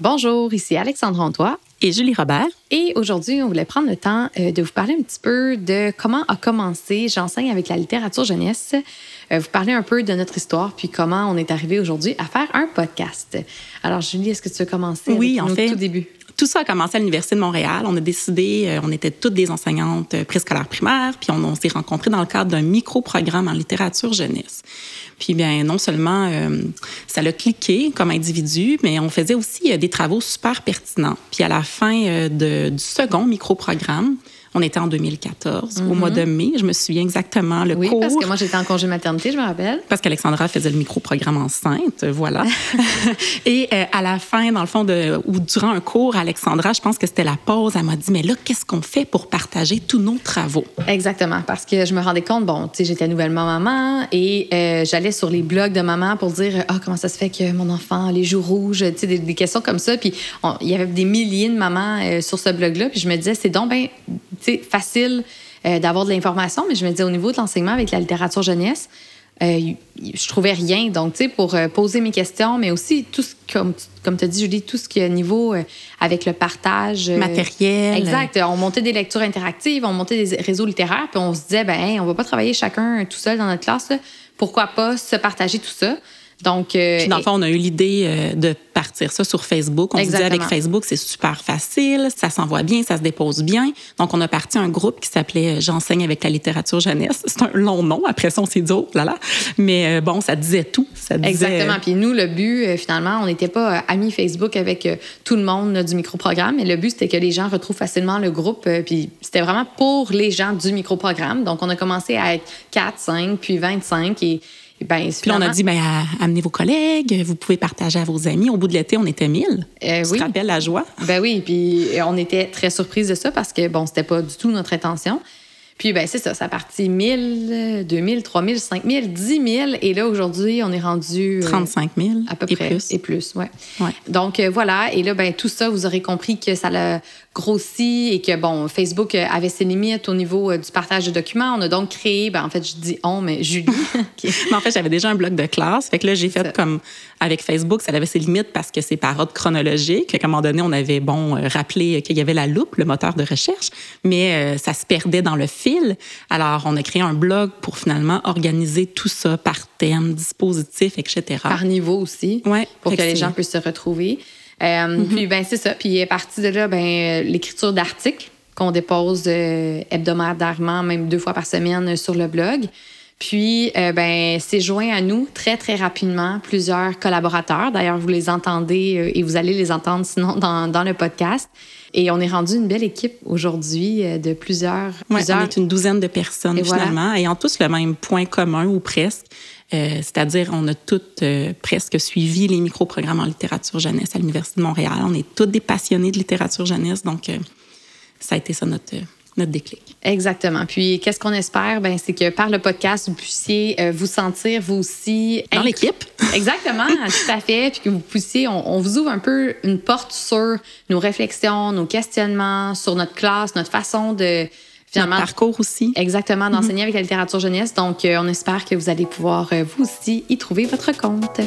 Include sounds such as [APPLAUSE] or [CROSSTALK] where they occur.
Bonjour, ici Alexandre Antoine. Et Julie Robert. Et aujourd'hui, on voulait prendre le temps euh, de vous parler un petit peu de comment a commencé J'enseigne avec la littérature jeunesse. Euh, vous parler un peu de notre histoire, puis comment on est arrivé aujourd'hui à faire un podcast. Alors, Julie, est-ce que tu veux commencer oui, avec en fait, tout début? Tout ça a commencé à l'Université de Montréal. On a décidé, euh, on était toutes des enseignantes préscolaires primaires, puis on, s'est rencontrés dans le cadre d'un micro-programme en littérature jeunesse. Puis bien, non seulement euh, ça l'a cliqué comme individu, mais on faisait aussi euh, des travaux super pertinents. Puis à la fin euh, du second micro-programme, on était en 2014, au mois de mai. Je me souviens exactement le oui, cours. parce que moi, j'étais en congé maternité, je me rappelle. Parce qu'Alexandra faisait le micro-programme enceinte, voilà. [LAUGHS] Et euh, à la fin, dans le fond, de, ou durant un cours, Alexandra, je pense que c'était la pause, elle m'a dit, mais là, qu'est-ce qu'on fait pour partager tous nos travaux? Exactement, parce que je me rendais compte, bon, tu sais, j'étais nouvellement maman et euh, j'allais sur les blogs de maman pour dire, ah, comment ça se fait que mon enfant a les joues rouges, tu sais, des, des, questions comme ça. Puis il y avait des milliers de mamans euh, sur ce blog-là, puis je me disais, c'est donc bien facile euh, d'avoir de l'information, mais je me disais au niveau de l'enseignement avec la littérature jeunesse, euh, je trouvais rien. Donc, tu sais, pour euh, poser mes questions, mais aussi tout ce, comme, comme tu as dit, Julie, tout ce qui est niveau euh, avec le partage. Matériel. Exact. On montait des lectures interactives, on montait des réseaux littéraires, puis on se disait, ben, hey, on va pas travailler chacun tout seul dans notre classe. Là. Pourquoi pas se partager tout ça? Donc, euh, Puis dans le fond, on a eu l'idée euh, de partir ça sur Facebook. On Exactement. se disait avec Facebook, c'est super facile, ça s'envoie bien, ça se dépose bien. Donc, on a parti un groupe qui s'appelait euh, J'enseigne avec la littérature jeunesse. C'est un long nom. Après ça, on s'est dit, oh là là. Mais euh, bon, ça disait tout. Ça disait... Exactement. Puis nous, le but, finalement, on n'était pas amis Facebook avec tout le monde du micro-programme, mais le but, c'était que les gens retrouvent facilement le groupe. Puis c'était vraiment pour les gens du micro-programme. Donc, on a commencé à être 4, 5, puis 25 et ben, Puis là, on a dit, ben, amenez vos collègues, vous pouvez partager à vos amis. Au bout de l'été, on était 1000. Euh, tu oui. te rappelles la joie? Ben oui, puis on était très surprise de ça parce que, bon, c'était pas du tout notre intention. Puis, ben c'est ça, ça a parti 1000, 2000, 3000, 5000, 10 000. Et là, aujourd'hui, on est rendu... euh, 35 000 À peu et près. plus. Et plus, ouais. Ouais. Donc, euh, voilà. Et là, ben, tout ça, vous aurez compris que ça l'a grossi et que, bon, Facebook euh, avait ses limites au niveau euh, du partage de documents. On a donc créé, ben, en fait, je dis on, mais Julie. [LAUGHS] Mais en fait, j'avais déjà un bloc de classe. Fait que là, j'ai Ça. fait comme avec Facebook, ça avait ses limites parce que c'est par ordre chronologique. Qu'à un moment donné, on avait, bon, euh, rappelé qu'il y avait la loupe, le moteur de recherche, mais ça se perdait dans le fil. Alors, on a créé un blog pour finalement organiser tout ça par thème, dispositif, etc. par niveau aussi, Ouais. pour que les gens puissent se retrouver. Euh, Puis, ben, c'est ça. Puis, à partir de là, ben, euh, l'écriture d'articles qu'on dépose euh, hebdomadairement, même deux fois par semaine euh, sur le blog. Puis, euh, ben, c'est joint à nous très, très rapidement plusieurs collaborateurs. D'ailleurs, vous les entendez euh, et vous allez les entendre sinon [LAUGHS] dans, dans le podcast. Et on est rendu une belle équipe aujourd'hui euh, de plusieurs. Ouais, plusieurs... on est une douzaine de personnes Et voilà. finalement, ayant tous le même point commun ou presque. Euh, C'est-à-dire, on a toutes euh, presque suivi les micro-programmes en littérature jeunesse à l'Université de Montréal. On est toutes des passionnés de littérature jeunesse, donc euh, ça a été ça notre, notre déclic. Exactement. Puis, qu'est-ce qu'on espère? Ben, c'est que par le podcast, vous puissiez euh, vous sentir, vous aussi. Dans l'équipe. [LAUGHS] Exactement, tout à fait. Puis que vous puissiez, on, on vous ouvre un peu une porte sur nos réflexions, nos questionnements, sur notre classe, notre façon de finalement. Notre parcours aussi. Exactement, d'enseigner avec la littérature jeunesse. Donc, euh, on espère que vous allez pouvoir, euh, vous aussi, y trouver votre compte.